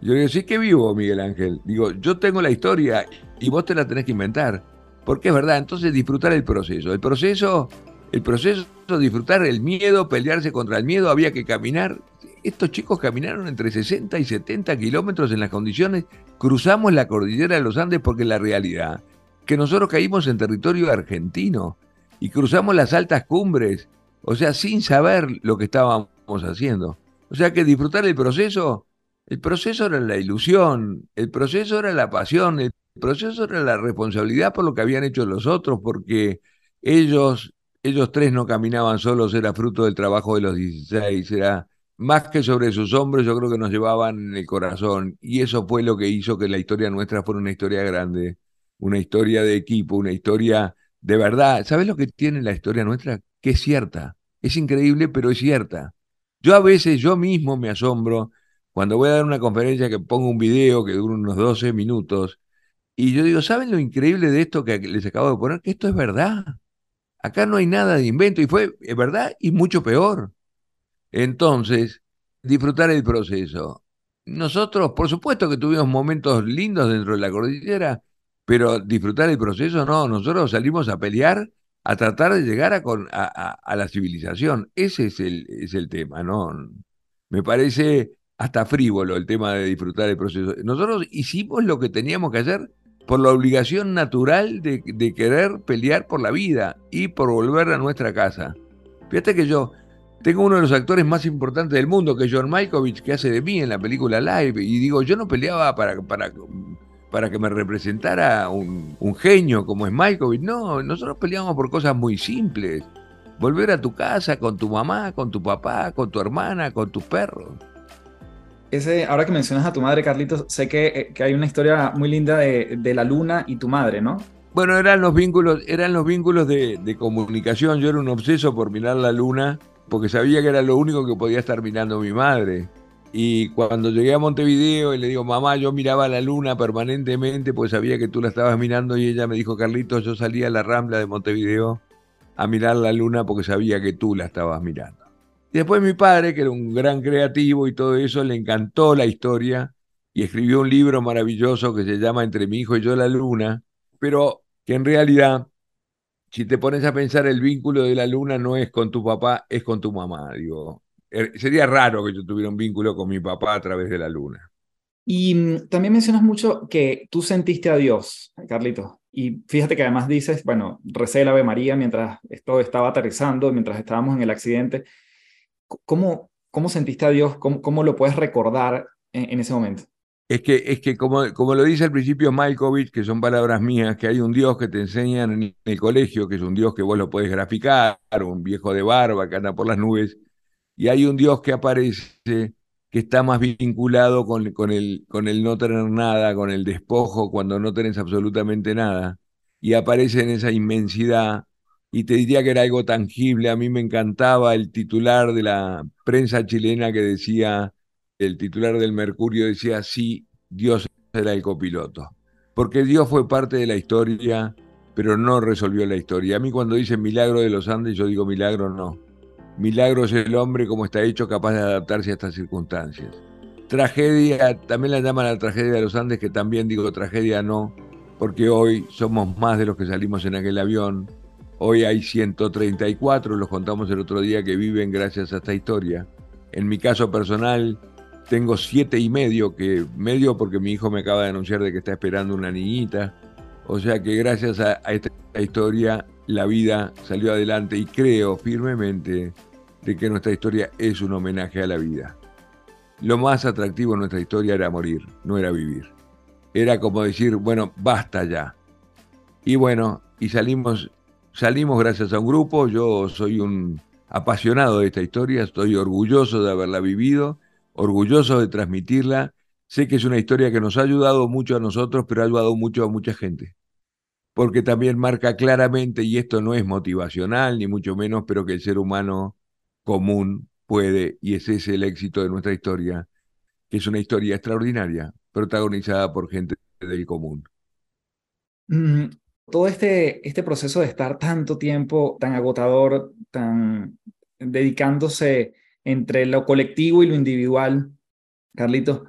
Yo le digo, sí que vivo, Miguel Ángel. Digo, yo tengo la historia y vos te la tenés que inventar. Porque es verdad, entonces disfrutar el proceso. El proceso, el proceso, disfrutar el miedo, pelearse contra el miedo, había que caminar. Estos chicos caminaron entre 60 y 70 kilómetros en las condiciones, cruzamos la cordillera de los Andes porque la realidad, que nosotros caímos en territorio argentino y cruzamos las altas cumbres, o sea, sin saber lo que estábamos haciendo. O sea que disfrutar el proceso, el proceso era la ilusión, el proceso era la pasión, el proceso era la responsabilidad por lo que habían hecho los otros, porque ellos, ellos tres no caminaban solos, era fruto del trabajo de los 16, era más que sobre sus hombros, yo creo que nos llevaban en el corazón. Y eso fue lo que hizo que la historia nuestra fuera una historia grande, una historia de equipo, una historia de verdad. ¿Sabes lo que tiene la historia nuestra? Que es cierta. Es increíble, pero es cierta. Yo a veces, yo mismo me asombro cuando voy a dar una conferencia que pongo un video que dura unos 12 minutos y yo digo, ¿saben lo increíble de esto que les acabo de poner? Que esto es verdad. Acá no hay nada de invento y fue verdad y mucho peor. Entonces, disfrutar el proceso. Nosotros, por supuesto que tuvimos momentos lindos dentro de la cordillera, pero disfrutar el proceso no. Nosotros salimos a pelear, a tratar de llegar a, a, la civilización. Ese es el, es el tema, ¿no? Me parece hasta frívolo el tema de disfrutar el proceso. Nosotros hicimos lo que teníamos que hacer por la obligación natural de, querer pelear por la vida y por volver a nuestra casa. Fíjate que yo tengo uno de los actores más importantes del mundo, que es John Malkovich, que hace de mí en la película Live, y digo, yo no peleaba para, para, para que me representara un, un genio como es Malkovich, no, nosotros peleamos por cosas muy simples. Volver a tu casa con tu mamá, con tu papá, con tu hermana, con tus perros ese, ahora que mencionas a tu madre, Carlitos, sé que, eh, que hay una historia muy linda de, de, la luna y tu madre, ¿no? Bueno, eran los vínculos, eran los vínculos de, de, comunicación. Yo era un obseso por mirar la luna, porque sabía que era lo único que podía estar mirando mi madre. Y cuando llegué a Montevideo y le digo, mamá, yo miraba la luna permanentemente, pues sabía que tú la estabas mirando, y ella me dijo, Carlitos, yo salía a la rambla de Montevideo a mirar la luna porque sabía que tú la estabas mirando. Después mi padre, que era un gran creativo y todo eso, le encantó la historia y escribió un libro maravilloso que se llama Entre mi hijo y yo la luna, pero que en realidad, si te pones a pensar, el vínculo de la luna no es con tu papá, es con tu mamá. Digo, sería raro que yo tuviera un vínculo con mi papá a través de la luna. Y mm, también mencionas mucho que tú sentiste a Dios, Carlito. Y fíjate que además dices, bueno, recé el Ave María mientras esto estaba aterrizando, mientras estábamos en el accidente. ¿Cómo, cómo sentiste a Dios? ¿Cómo, cómo lo puedes recordar en, ese momento? Es que, es que como, como lo dice al principio Malkovich, que son palabras mías, que hay un Dios que te enseñan en el colegio, que es un Dios que vos lo puedes graficar, un viejo de barba que anda por las nubes, y hay un Dios que aparece que está más vinculado con, con, el, con el no tener nada, con el despojo, cuando no tenés absolutamente nada, y aparece en esa inmensidad, y te diría que era algo tangible. A mí me encantaba el titular de la prensa chilena que decía, el titular del Mercurio decía, sí, Dios era el copiloto, porque Dios fue parte de la historia, pero no resolvió la historia. A mí cuando dicen milagro de los Andes, yo digo milagro no Milagro es el hombre como está hecho capaz de adaptarse a estas circunstancias. Tragedia, también la llaman la tragedia de los Andes, que también digo tragedia no, porque hoy somos más de los que salimos en aquel avión. Hoy hay 134, los contamos el otro día, que viven gracias a esta historia. En mi caso personal, tengo siete y medio, que medio porque mi hijo me acaba de anunciar de que está esperando una niñita. O sea que gracias a, a esta historia la vida salió adelante y creo firmemente de que nuestra historia es un homenaje a la vida. Lo más atractivo en nuestra historia era morir, no era vivir. Era como decir, bueno, basta ya. Y bueno, y salimos, salimos gracias a un grupo, yo soy un apasionado de esta historia, estoy orgulloso de haberla vivido, orgulloso de transmitirla. Sé que es una historia que nos ha ayudado mucho a nosotros, pero ha ayudado mucho a mucha gente. Porque también marca claramente, y esto no es motivacional, ni mucho menos, pero que el ser humano común puede, y ese es el éxito de nuestra historia, que es una historia extraordinaria, protagonizada por gente del común. Mm, todo este, este proceso de estar tanto tiempo tan agotador, tan dedicándose entre lo colectivo y lo individual, Carlitos,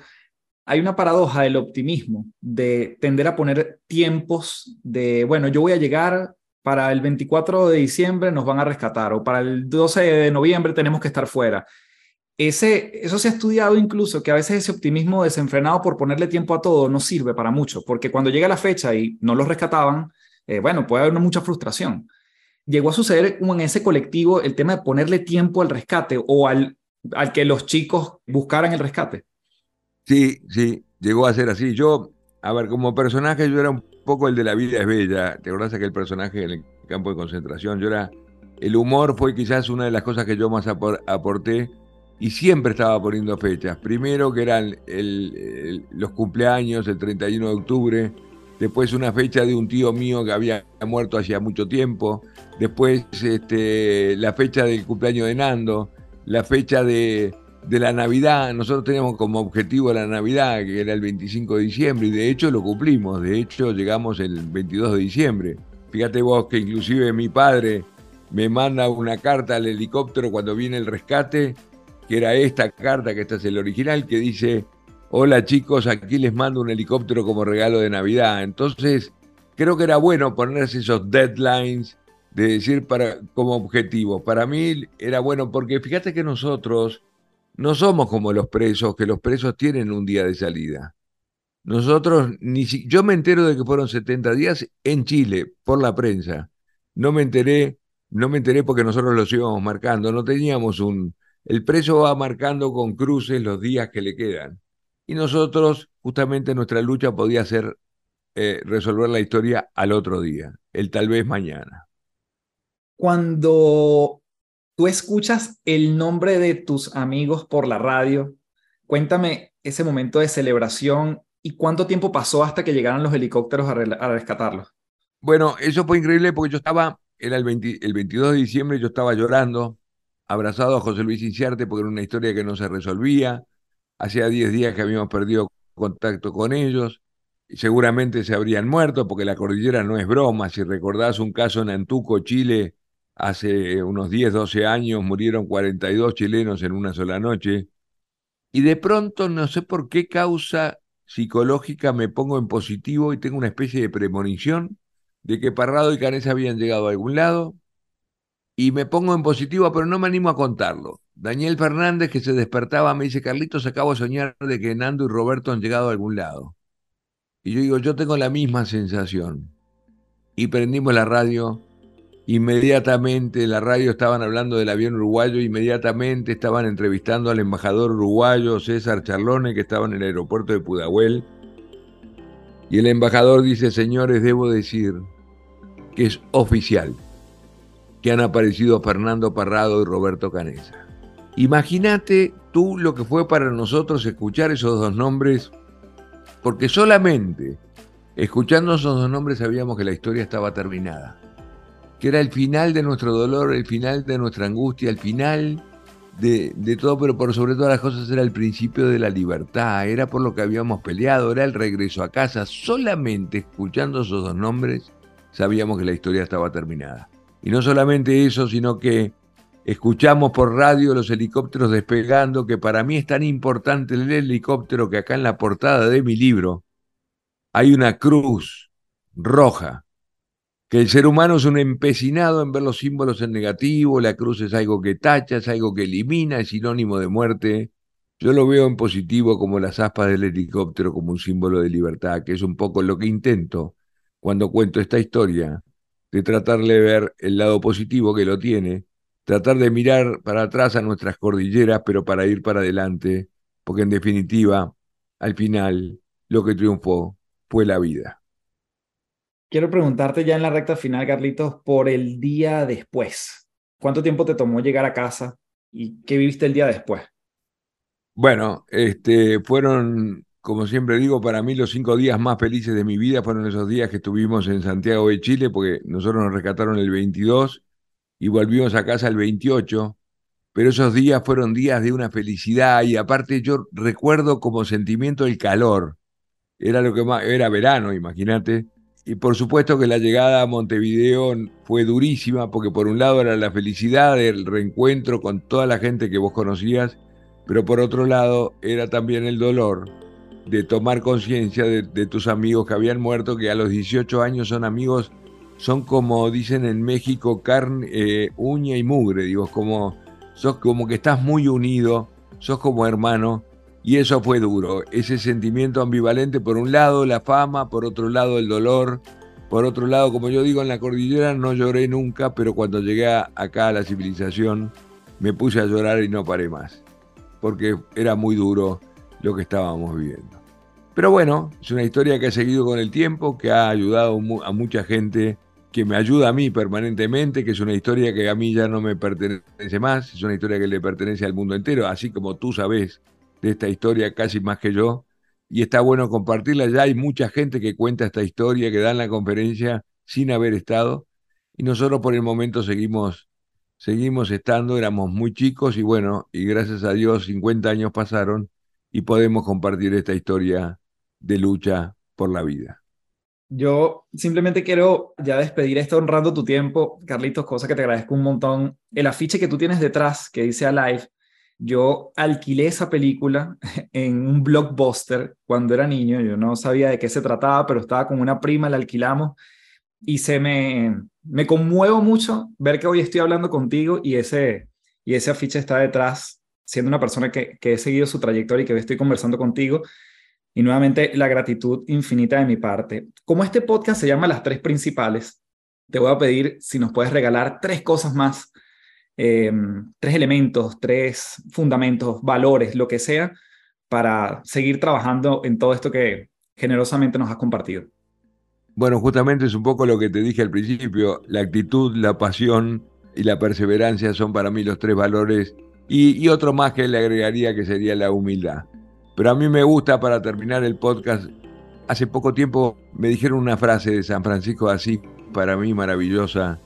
hay una paradoja del optimismo, de tender a poner tiempos de, bueno, yo voy a llegar para el 24 de diciembre nos van a rescatar o para el 12 de noviembre tenemos que estar fuera. Ese, eso se ha estudiado incluso, que a veces ese optimismo desenfrenado por ponerle tiempo a todo no sirve para mucho, porque cuando llega la fecha y no los rescataban, eh, bueno, puede haber mucha frustración. Llegó a suceder en ese colectivo el tema de ponerle tiempo al rescate o al, al que los chicos buscaran el rescate. Sí, sí, llegó a ser así. Yo, a ver, como personaje yo era un poco el de La vida es bella. ¿Te acordás aquel personaje en el campo de concentración? Yo era. El humor fue quizás una de las cosas que yo más aporté y siempre estaba poniendo fechas. Primero que eran los cumpleaños, el 31 de octubre. Después una fecha de un tío mío que había muerto hacía mucho tiempo. Después este, la fecha del cumpleaños de Nando. La fecha de, de la Navidad, nosotros teníamos como objetivo la Navidad, que era el 25 de diciembre, y de hecho lo cumplimos, de hecho llegamos el 22 de diciembre. Fíjate vos que inclusive mi padre me manda una carta al helicóptero cuando viene el rescate, que era esta carta, que esta es el original, que dice, hola chicos, aquí les mando un helicóptero como regalo de Navidad. Entonces, creo que era bueno ponerse esos deadlines de decir para, como objetivo. Para mí era bueno porque fíjate que nosotros no somos como los presos, que los presos tienen un día de salida. Nosotros, ni si, yo me entero de que fueron 70 días en Chile, por la prensa. No me enteré, no me enteré porque nosotros los íbamos marcando, no teníamos un... El preso va marcando con cruces los días que le quedan. Y nosotros, justamente nuestra lucha podía ser eh, resolver la historia al otro día, el tal vez mañana. Cuando tú escuchas el nombre de tus amigos por la radio. Cuéntame ese momento de celebración y cuánto tiempo pasó hasta que llegaran los helicópteros a, rescatarlos. Bueno, eso fue increíble porque yo estaba, era el, 22 de diciembre, yo estaba llorando, abrazado a José Luis Inciarte porque era una historia que no se resolvía. Hacía 10 días que habíamos perdido contacto con ellos. Y seguramente se habrían muerto porque la cordillera no es broma. Si recordás un caso en Antuco, Chile, Hace unos 10, 12 años murieron 42 chilenos en una sola noche. Y de pronto, no sé por qué causa psicológica, me pongo en positivo y tengo una especie de premonición de que Parrado y Canesa habían llegado a algún lado. Y me pongo en positivo, pero no me animo a contarlo. Daniel Fernández, que se despertaba, me dice, Carlitos, acabo de soñar de que Nando y Roberto han llegado a algún lado. Y yo digo, yo tengo la misma sensación. Y prendimos la radio. Inmediatamente en la radio estaban hablando del avión uruguayo, inmediatamente estaban entrevistando al embajador uruguayo César Charlone, que estaba en el aeropuerto de Pudahuel. Y el embajador dice, señores, debo decir que es oficial que han aparecido Fernando Parrado y Roberto Canesa. Imagínate tú lo que fue para nosotros escuchar esos dos nombres, porque solamente escuchando esos dos nombres sabíamos que la historia estaba terminada, que era el final de nuestro dolor, el final de nuestra angustia, el final de, de, todo, pero por sobre todas las cosas era el principio de la libertad, era por lo que habíamos peleado, era el regreso a casa. Solamente escuchando esos dos nombres sabíamos que la historia estaba terminada. Y no solamente eso, sino que escuchamos por radio los helicópteros despegando, que para mí es tan importante el helicóptero que acá en la portada de mi libro hay una cruz roja, que el ser humano es un empecinado en ver los símbolos en negativo, la cruz es algo que tacha, es algo que elimina, es sinónimo de muerte. Yo lo veo en positivo como las aspas del helicóptero, como un símbolo de libertad, que es un poco lo que intento cuando cuento esta historia, de tratar de ver el lado positivo que lo tiene, tratar de mirar para atrás a nuestras cordilleras, pero para ir para adelante, porque en definitiva, al final, lo que triunfó fue la vida. Quiero preguntarte ya en la recta final, Carlitos, por el día después. ¿Cuánto tiempo te tomó llegar a casa y qué viviste el día después? Bueno, este, fueron como siempre digo, para mí los cinco días más felices de mi vida fueron esos días que estuvimos en Santiago de Chile, porque nosotros nos rescataron el 22 y volvimos a casa el 28, pero esos días fueron días de una felicidad y aparte yo recuerdo como sentimiento el calor. Era lo que más, era verano, imagínate. Y por supuesto que la llegada a Montevideo fue durísima, porque por un lado era la felicidad del reencuentro con toda la gente que vos conocías, pero por otro lado era también el dolor de tomar conciencia de, tus amigos que habían muerto, que a los 18 años son amigos, son como dicen en México, carne, eh, uña y mugre, digo, como, sos como que estás muy unido, sos como hermano, y eso fue duro, ese sentimiento ambivalente, por un lado la fama, por otro lado el dolor, por otro lado, como yo digo, en la cordillera no lloré nunca, pero cuando llegué acá a la civilización me puse a llorar y no paré más, porque era muy duro lo que estábamos viviendo. Pero bueno, es una historia que ha seguido con el tiempo, que ha ayudado a mucha gente, que me ayuda a mí permanentemente, que es una historia que a mí ya no me pertenece más, es una historia que le pertenece al mundo entero, así como tú sabes de esta historia casi más que yo. Y está bueno compartirla. Ya hay mucha gente que cuenta esta historia, que da en la conferencia sin haber estado. Y nosotros por el momento seguimos, seguimos estando, éramos muy chicos y bueno, y gracias a Dios 50 años pasaron y podemos compartir esta historia de lucha por la vida. Yo simplemente quiero ya despedir esto honrando tu tiempo, Carlitos, cosa que te agradezco un montón. El afiche que tú tienes detrás, que dice Alive, yo alquilé esa película en un blockbuster cuando era niño, yo no sabía de qué se trataba, pero estaba con una prima, la alquilamos y se me, me conmuevo mucho ver que hoy estoy hablando contigo y ese, y ese afiche está detrás, siendo una persona que, que he seguido su trayectoria y que hoy estoy conversando contigo y nuevamente, la gratitud infinita de mi parte. Como este podcast se llama Las Tres Principales, te voy a pedir si nos puedes regalar tres cosas más, eh, tres elementos, tres fundamentos, valores, lo que sea, para seguir trabajando en todo esto que generosamente nos has compartido. Bueno, justamente es un poco lo que te dije al principio, la actitud, la pasión y la perseverancia son para mí los tres valores y, y otro más que le agregaría que sería la humildad. Pero a mí me gusta para terminar el podcast. Hace poco tiempo me dijeron una frase de San Francisco así, para mí maravillosa,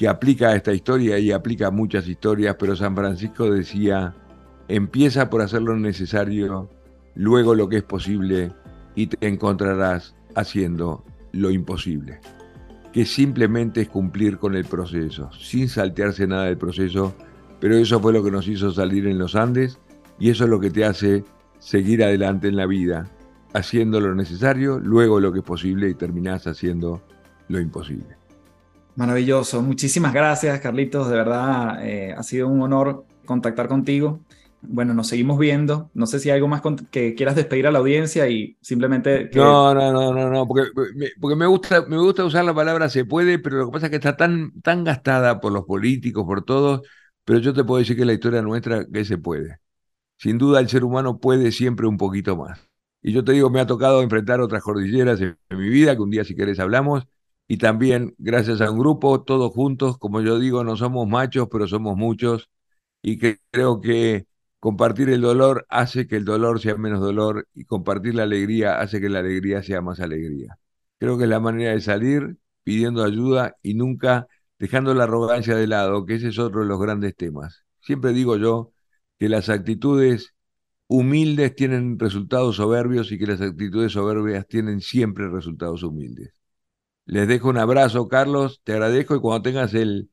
que aplica a esta historia y aplica a muchas historias, pero San Francisco decía, empieza por hacer lo necesario, luego lo que es posible y te encontrarás haciendo lo imposible. Que simplemente es cumplir con el proceso, sin saltearse nada del proceso, pero eso fue lo que nos hizo salir en los Andes y eso es lo que te hace seguir adelante en la vida, haciendo lo necesario, luego lo que es posible y terminás haciendo lo imposible. Maravilloso. Muchísimas gracias, Carlitos. De verdad, eh, ha sido un honor contactar contigo. Bueno, nos seguimos viendo. No sé si hay algo más que quieras despedir a la audiencia y simplemente... No, no, no, no, no, porque, porque me, gusta, me gusta usar la palabra se puede, pero lo que pasa es que está tan, tan gastada por los políticos, por todos, pero yo te puedo decir que la historia nuestra que se puede. Sin duda el ser humano puede siempre un poquito más. Y yo te digo, me ha tocado enfrentar otras cordilleras en, mi vida, que un día si querés hablamos, y también gracias a un grupo, todos juntos, como yo digo, no somos machos, pero somos muchos, y que creo que compartir el dolor hace que el dolor sea menos dolor, y compartir la alegría hace que la alegría sea más alegría. Creo que es la manera de salir pidiendo ayuda y nunca dejando la arrogancia de lado, que ese es otro de los grandes temas. Siempre digo yo que las actitudes humildes tienen resultados soberbios y que las actitudes soberbias tienen siempre resultados humildes. Les dejo un abrazo, Carlos, te agradezco y cuando tengas el,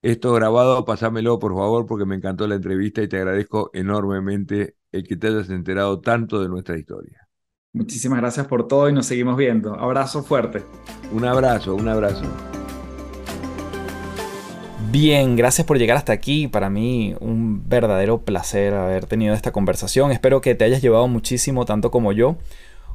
esto grabado, pasámelo por favor porque me encantó la entrevista y te agradezco enormemente el que te hayas enterado tanto de nuestra historia. Muchísimas gracias por todo y nos seguimos viendo. Abrazo fuerte. Un abrazo, un abrazo. Bien, gracias por llegar hasta aquí. Para mí un verdadero placer haber tenido esta conversación. Espero que te hayas llevado muchísimo, tanto como yo.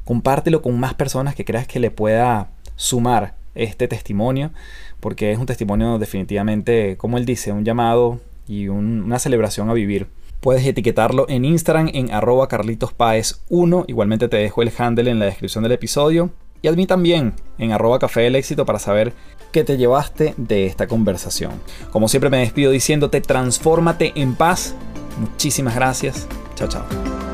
Compártelo con más personas que creas que le pueda sumar este testimonio, porque es un testimonio definitivamente, como él dice, un llamado y una celebración a vivir. Puedes etiquetarlo en Instagram en arroba carlitospaes1. Igualmente te dejo el handle en la descripción del episodio y a mí también en arroba café del éxito para saber qué te llevaste de esta conversación. Como siempre me despido diciéndote, transfórmate en paz. Muchísimas gracias. Chao, chao.